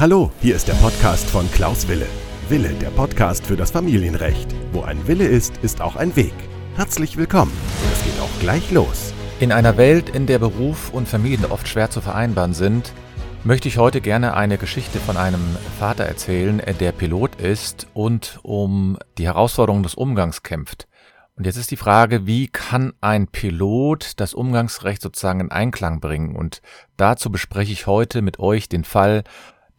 Hallo, hier ist der Podcast von Klaus Wille. Wille, der Podcast für das Familienrecht. Wo ein Wille ist, ist auch ein Weg. Herzlich willkommen. Es geht auch gleich los. In einer Welt, in der Beruf und Familie oft schwer zu vereinbaren sind, möchte ich heute gerne eine Geschichte von einem Vater erzählen, der Pilot ist und um die Herausforderungen des Umgangs kämpft. Und jetzt ist die Frage, wie kann ein Pilot das Umgangsrecht sozusagen in Einklang bringen? Und dazu bespreche ich heute mit euch den Fall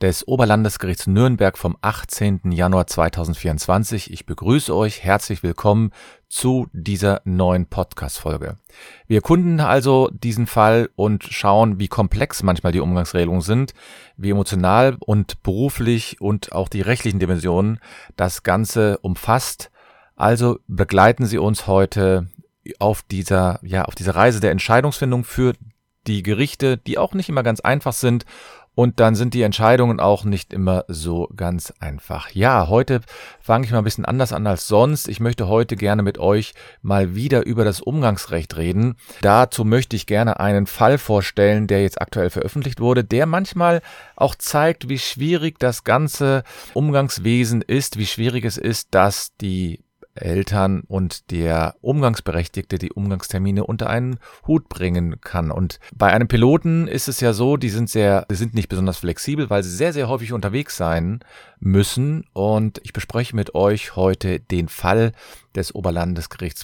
des Oberlandesgerichts Nürnberg vom 18. Januar 2024. Ich begrüße euch herzlich willkommen zu dieser neuen Podcast-Folge. Wir erkunden also diesen Fall und schauen, wie komplex manchmal die Umgangsregelungen sind, wie emotional und beruflich und auch die rechtlichen Dimensionen das Ganze umfasst. Also begleiten Sie uns heute auf dieser, ja, auf dieser Reise der Entscheidungsfindung für die Gerichte, die auch nicht immer ganz einfach sind und dann sind die Entscheidungen auch nicht immer so ganz einfach. Ja, heute fange ich mal ein bisschen anders an als sonst. Ich möchte heute gerne mit euch mal wieder über das Umgangsrecht reden. Dazu möchte ich gerne einen Fall vorstellen, der jetzt aktuell veröffentlicht wurde, der manchmal auch zeigt, wie schwierig das ganze Umgangswesen ist, wie schwierig es ist, dass die Eltern und der Umgangsberechtigte die Umgangstermine unter einen Hut bringen kann. Und bei einem Piloten ist es ja so, die sind sehr, die sind nicht besonders flexibel, weil sie sehr, sehr häufig unterwegs sein müssen. Und ich bespreche mit euch heute den Fall des Oberlandesgerichts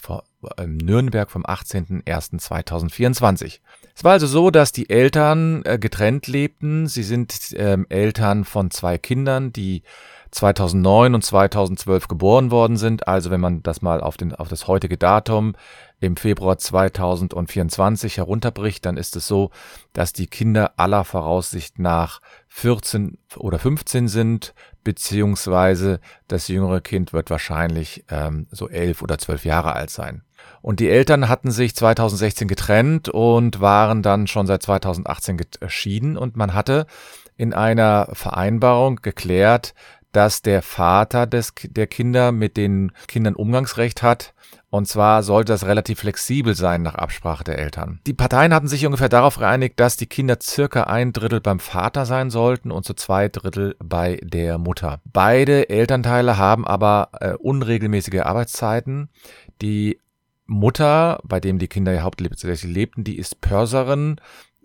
ähm, Nürnberg vom 18.01.2024. Es war also so, dass die Eltern äh, getrennt lebten. Sie sind ähm, Eltern von zwei Kindern, die 2009 und 2012 geboren worden sind. Also wenn man das mal auf, den, auf das heutige Datum im Februar 2024 herunterbricht, dann ist es so, dass die Kinder aller Voraussicht nach 14 oder 15 sind, beziehungsweise das jüngere Kind wird wahrscheinlich ähm, so 11 oder 12 Jahre alt sein. Und die Eltern hatten sich 2016 getrennt und waren dann schon seit 2018 geschieden und man hatte in einer Vereinbarung geklärt, dass der Vater des, der Kinder mit den Kindern Umgangsrecht hat. Und zwar sollte das relativ flexibel sein nach Absprache der Eltern. Die Parteien hatten sich ungefähr darauf geeinigt, dass die Kinder circa ein Drittel beim Vater sein sollten und zu zwei Drittel bei der Mutter. Beide Elternteile haben aber äh, unregelmäßige Arbeitszeiten. Die Mutter, bei dem die Kinder ja hauptsächlich lebten, die ist Pörserin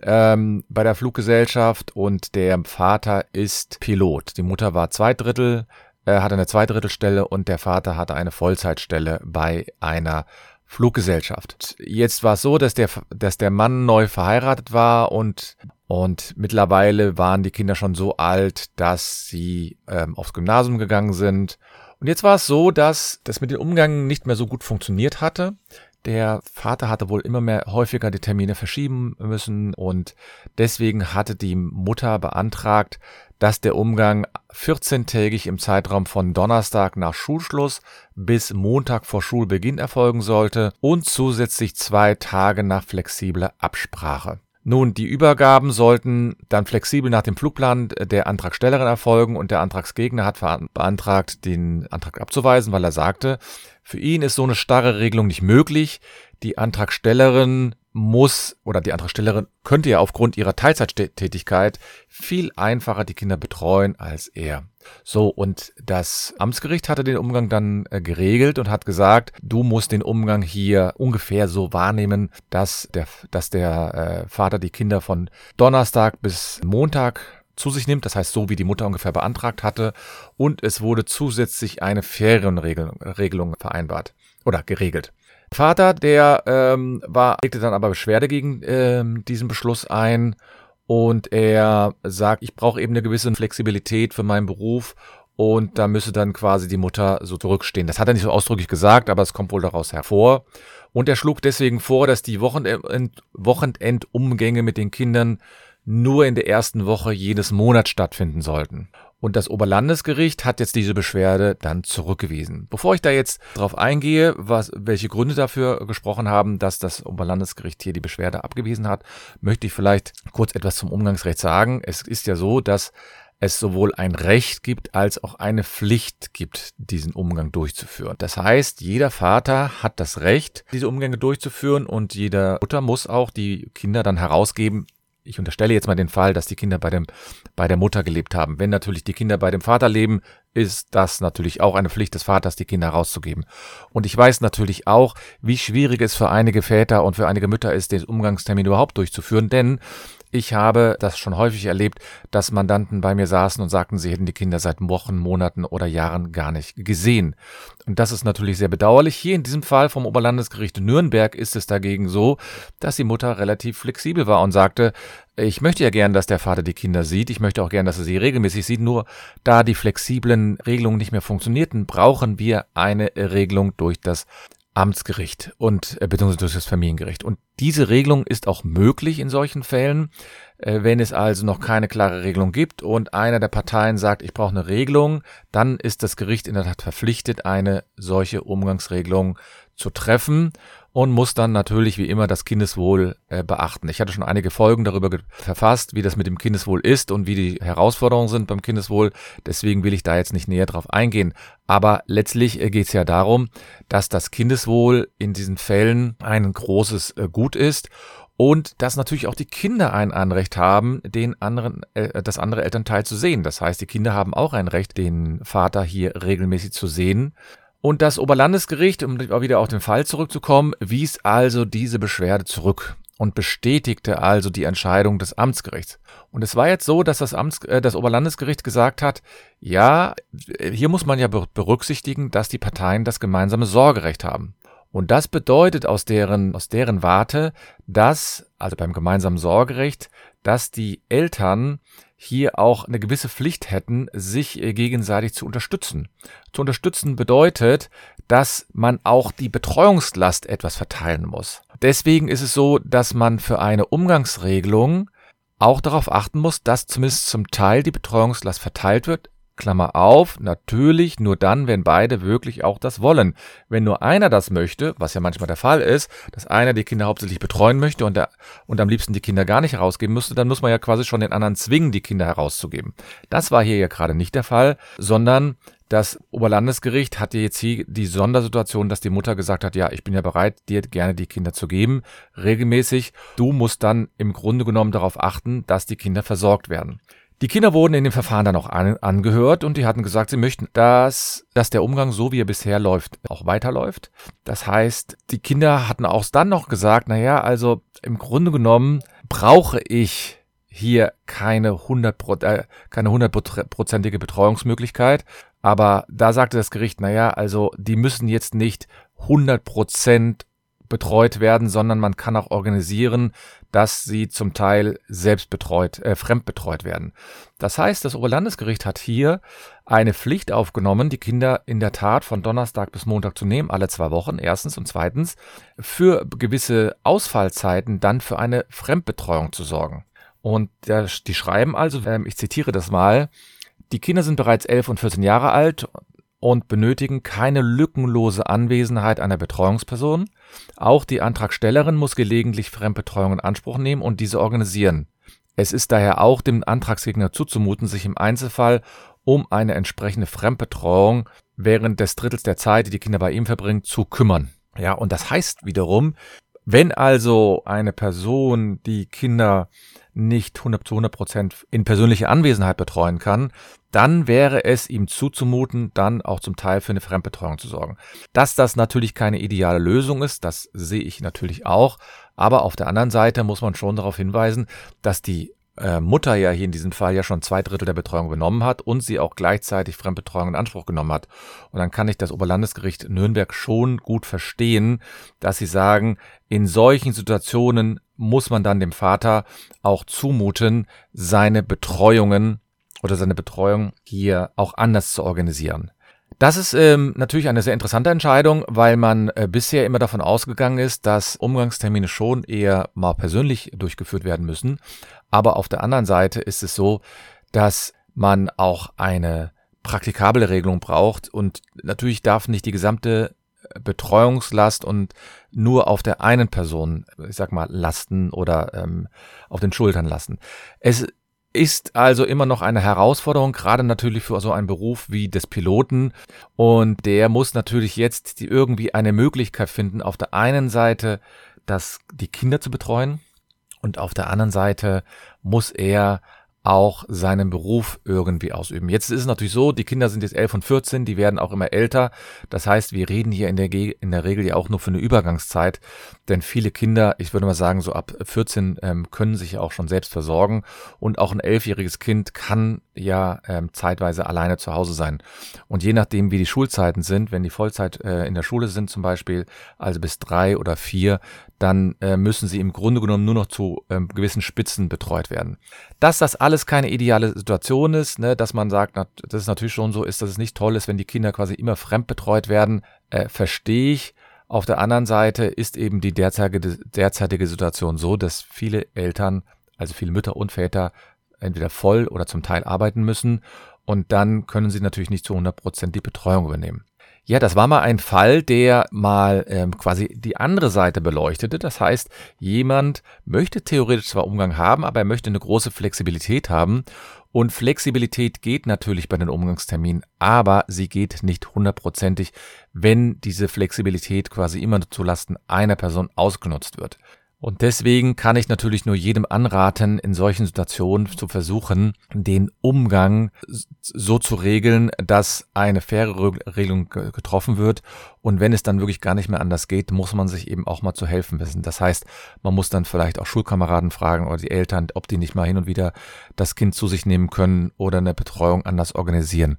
ähm, bei der Fluggesellschaft und der Vater ist Pilot. Die Mutter war zwei Drittel, äh, hatte eine Zweidrittelstelle und der Vater hatte eine Vollzeitstelle bei einer Fluggesellschaft. Jetzt war es so, dass der, dass der Mann neu verheiratet war und, und mittlerweile waren die Kinder schon so alt, dass sie ähm, aufs Gymnasium gegangen sind. Und jetzt war es so, dass das mit dem Umgang nicht mehr so gut funktioniert hatte. Der Vater hatte wohl immer mehr häufiger die Termine verschieben müssen und deswegen hatte die Mutter beantragt, dass der Umgang 14-tägig im Zeitraum von Donnerstag nach Schulschluss bis Montag vor Schulbeginn erfolgen sollte und zusätzlich zwei Tage nach flexibler Absprache. Nun, die Übergaben sollten dann flexibel nach dem Flugplan der Antragstellerin erfolgen und der Antragsgegner hat beantragt, den Antrag abzuweisen, weil er sagte, für ihn ist so eine starre Regelung nicht möglich. Die Antragstellerin muss oder die Antragstellerin könnte ja aufgrund ihrer Teilzeittätigkeit viel einfacher die Kinder betreuen als er. So, und das Amtsgericht hatte den Umgang dann äh, geregelt und hat gesagt, du musst den Umgang hier ungefähr so wahrnehmen, dass der, dass der äh, Vater die Kinder von Donnerstag bis Montag zu sich nimmt, das heißt so wie die Mutter ungefähr beantragt hatte, und es wurde zusätzlich eine Ferienregelung vereinbart oder geregelt. Vater, der ähm, war, legte dann aber Beschwerde gegen ähm, diesen Beschluss ein und er sagt, ich brauche eben eine gewisse Flexibilität für meinen Beruf und da müsse dann quasi die Mutter so zurückstehen. Das hat er nicht so ausdrücklich gesagt, aber es kommt wohl daraus hervor. Und er schlug deswegen vor, dass die Wochenend Wochenendumgänge mit den Kindern nur in der ersten Woche jedes Monat stattfinden sollten. Und das Oberlandesgericht hat jetzt diese Beschwerde dann zurückgewiesen. Bevor ich da jetzt drauf eingehe, was, welche Gründe dafür gesprochen haben, dass das Oberlandesgericht hier die Beschwerde abgewiesen hat, möchte ich vielleicht kurz etwas zum Umgangsrecht sagen. Es ist ja so, dass es sowohl ein Recht gibt als auch eine Pflicht gibt, diesen Umgang durchzuführen. Das heißt, jeder Vater hat das Recht, diese Umgänge durchzuführen und jede Mutter muss auch die Kinder dann herausgeben, ich unterstelle jetzt mal den Fall, dass die Kinder bei, dem, bei der Mutter gelebt haben. Wenn natürlich die Kinder bei dem Vater leben, ist das natürlich auch eine Pflicht des Vaters, die Kinder rauszugeben. Und ich weiß natürlich auch, wie schwierig es für einige Väter und für einige Mütter ist, den Umgangstermin überhaupt durchzuführen, denn ich habe das schon häufig erlebt, dass Mandanten bei mir saßen und sagten, sie hätten die Kinder seit Wochen, Monaten oder Jahren gar nicht gesehen. Und das ist natürlich sehr bedauerlich. Hier in diesem Fall vom Oberlandesgericht Nürnberg ist es dagegen so, dass die Mutter relativ flexibel war und sagte, ich möchte ja gern, dass der Vater die Kinder sieht. Ich möchte auch gern, dass er sie regelmäßig sieht. Nur da die flexiblen Regelungen nicht mehr funktionierten, brauchen wir eine Regelung durch das Amtsgericht und äh, beziehungsweise durch das Familiengericht. Und diese Regelung ist auch möglich in solchen Fällen, äh, wenn es also noch keine klare Regelung gibt und einer der Parteien sagt, ich brauche eine Regelung, dann ist das Gericht in der Tat verpflichtet, eine solche Umgangsregelung zu treffen und muss dann natürlich wie immer das Kindeswohl äh, beachten. Ich hatte schon einige Folgen darüber verfasst, wie das mit dem Kindeswohl ist und wie die Herausforderungen sind beim Kindeswohl. Deswegen will ich da jetzt nicht näher drauf eingehen. Aber letztlich äh, geht es ja darum, dass das Kindeswohl in diesen Fällen ein großes äh, Gut ist und dass natürlich auch die Kinder ein Anrecht haben, den anderen, äh, das andere Elternteil zu sehen. Das heißt, die Kinder haben auch ein Recht, den Vater hier regelmäßig zu sehen. Und das Oberlandesgericht, um wieder auf den Fall zurückzukommen, wies also diese Beschwerde zurück und bestätigte also die Entscheidung des Amtsgerichts. Und es war jetzt so, dass das, Amts, äh, das Oberlandesgericht gesagt hat, ja, hier muss man ja berücksichtigen, dass die Parteien das gemeinsame Sorgerecht haben. Und das bedeutet aus deren, aus deren Warte, dass, also beim gemeinsamen Sorgerecht, dass die Eltern hier auch eine gewisse Pflicht hätten, sich äh, gegenseitig zu unterstützen. Zu unterstützen bedeutet, dass man auch die Betreuungslast etwas verteilen muss. Deswegen ist es so, dass man für eine Umgangsregelung auch darauf achten muss, dass zumindest zum Teil die Betreuungslast verteilt wird, Klammer auf, natürlich nur dann, wenn beide wirklich auch das wollen. Wenn nur einer das möchte, was ja manchmal der Fall ist, dass einer die Kinder hauptsächlich betreuen möchte und, der, und am liebsten die Kinder gar nicht herausgeben müsste, dann muss man ja quasi schon den anderen zwingen, die Kinder herauszugeben. Das war hier ja gerade nicht der Fall, sondern das Oberlandesgericht hatte jetzt hier die Sondersituation, dass die Mutter gesagt hat, ja, ich bin ja bereit, dir gerne die Kinder zu geben, regelmäßig. Du musst dann im Grunde genommen darauf achten, dass die Kinder versorgt werden. Die Kinder wurden in dem Verfahren dann auch an, angehört und die hatten gesagt, sie möchten, dass, dass der Umgang so wie er bisher läuft, auch weiterläuft. Das heißt, die Kinder hatten auch dann noch gesagt, naja, also im Grunde genommen brauche ich hier keine 100 äh, hundertprozentige Betreuungsmöglichkeit, aber da sagte das Gericht, naja, also die müssen jetzt nicht 100 Prozent betreut werden, sondern man kann auch organisieren, dass sie zum Teil selbst betreut, äh, fremdbetreut werden. Das heißt, das Oberlandesgericht hat hier eine Pflicht aufgenommen, die Kinder in der Tat von Donnerstag bis Montag zu nehmen, alle zwei Wochen, erstens und zweitens, für gewisse Ausfallzeiten dann für eine Fremdbetreuung zu sorgen. Und die schreiben also, ähm, ich zitiere das mal, die Kinder sind bereits elf und 14 Jahre alt und benötigen keine lückenlose Anwesenheit einer Betreuungsperson. Auch die Antragstellerin muss gelegentlich Fremdbetreuung in Anspruch nehmen und diese organisieren. Es ist daher auch dem Antragsgegner zuzumuten, sich im Einzelfall um eine entsprechende Fremdbetreuung während des Drittels der Zeit, die die Kinder bei ihm verbringen, zu kümmern. Ja, und das heißt wiederum, wenn also eine Person die Kinder nicht 100 zu 100 Prozent in persönlicher Anwesenheit betreuen kann, dann wäre es ihm zuzumuten, dann auch zum Teil für eine Fremdbetreuung zu sorgen. Dass das natürlich keine ideale Lösung ist, das sehe ich natürlich auch. Aber auf der anderen Seite muss man schon darauf hinweisen, dass die äh, Mutter ja hier in diesem Fall ja schon zwei Drittel der Betreuung übernommen hat und sie auch gleichzeitig Fremdbetreuung in Anspruch genommen hat. Und dann kann ich das Oberlandesgericht Nürnberg schon gut verstehen, dass sie sagen, in solchen Situationen muss man dann dem Vater auch zumuten, seine Betreuungen oder seine Betreuung hier auch anders zu organisieren. Das ist ähm, natürlich eine sehr interessante Entscheidung, weil man äh, bisher immer davon ausgegangen ist, dass Umgangstermine schon eher mal persönlich durchgeführt werden müssen. Aber auf der anderen Seite ist es so, dass man auch eine praktikable Regelung braucht und natürlich darf nicht die gesamte Betreuungslast und nur auf der einen Person, ich sag mal, lasten oder ähm, auf den Schultern lassen. Es ist also immer noch eine Herausforderung, gerade natürlich für so einen Beruf wie des Piloten. Und der muss natürlich jetzt irgendwie eine Möglichkeit finden, auf der einen Seite das, die Kinder zu betreuen Und auf der anderen Seite muss er auch seinen Beruf irgendwie ausüben. Jetzt ist es natürlich so, die Kinder sind jetzt 11 und 14, die werden auch immer älter. Das heißt, wir reden hier in der, in der Regel ja auch nur für eine Übergangszeit, denn viele Kinder, ich würde mal sagen, so ab 14 ähm, können sich ja auch schon selbst versorgen und auch ein elfjähriges Kind kann ja ähm, zeitweise alleine zu Hause sein. Und je nachdem, wie die Schulzeiten sind, wenn die Vollzeit äh, in der Schule sind zum Beispiel, also bis drei oder vier, dann äh, müssen sie im Grunde genommen nur noch zu ähm, gewissen Spitzen betreut werden. Dass das alles keine ideale Situation ist, ne, dass man sagt, na, das ist natürlich schon so ist, dass es nicht toll ist, wenn die Kinder quasi immer fremd betreut werden, äh, verstehe ich. Auf der anderen Seite ist eben die derzeitige, derzeitige Situation so, dass viele Eltern, also viele Mütter und Väter, entweder voll oder zum Teil arbeiten müssen und dann können sie natürlich nicht zu 100 Prozent die Betreuung übernehmen. Ja, das war mal ein Fall, der mal ähm, quasi die andere Seite beleuchtete. Das heißt, jemand möchte theoretisch zwar Umgang haben, aber er möchte eine große Flexibilität haben. Und Flexibilität geht natürlich bei den Umgangsterminen, aber sie geht nicht hundertprozentig, wenn diese Flexibilität quasi immer zulasten einer Person ausgenutzt wird. Und deswegen kann ich natürlich nur jedem anraten, in solchen Situationen zu versuchen, den Umgang so zu regeln, dass eine faire Regelung getroffen wird. Und wenn es dann wirklich gar nicht mehr anders geht, muss man sich eben auch mal zu helfen wissen. Das heißt, man muss dann vielleicht auch Schulkameraden fragen oder die Eltern, ob die nicht mal hin und wieder das Kind zu sich nehmen können oder eine Betreuung anders organisieren.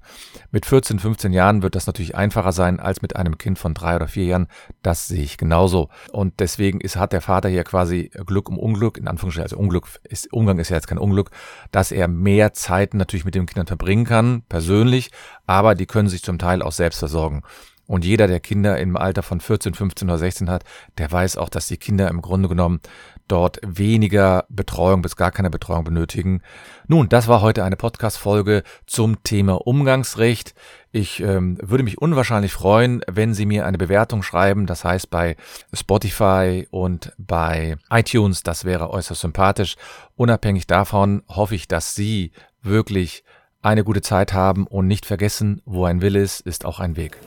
Mit 14, 15 Jahren wird das natürlich einfacher sein als mit einem Kind von drei oder vier Jahren. Das sehe ich genauso. Und deswegen ist, hat der Vater hier quasi Glück um Unglück, in Anführungsstrichen, also Unglück ist, Umgang ist ja jetzt kein Unglück, dass er mehr Zeit natürlich mit den Kindern verbringen kann, persönlich, aber die können sich zum Teil auch selbst versorgen. Und jeder, der Kinder im Alter von 14, 15 oder 16 hat, der weiß auch, dass die Kinder im Grunde genommen dort weniger Betreuung bis gar keine Betreuung benötigen. Nun, das war heute eine Podcast-Folge zum Thema Umgangsrecht. Ich ähm, würde mich unwahrscheinlich freuen, wenn Sie mir eine Bewertung schreiben. Das heißt bei Spotify und bei iTunes. Das wäre äußerst sympathisch. Unabhängig davon hoffe ich, dass Sie wirklich eine gute Zeit haben und nicht vergessen, wo ein Wille ist, ist auch ein Weg.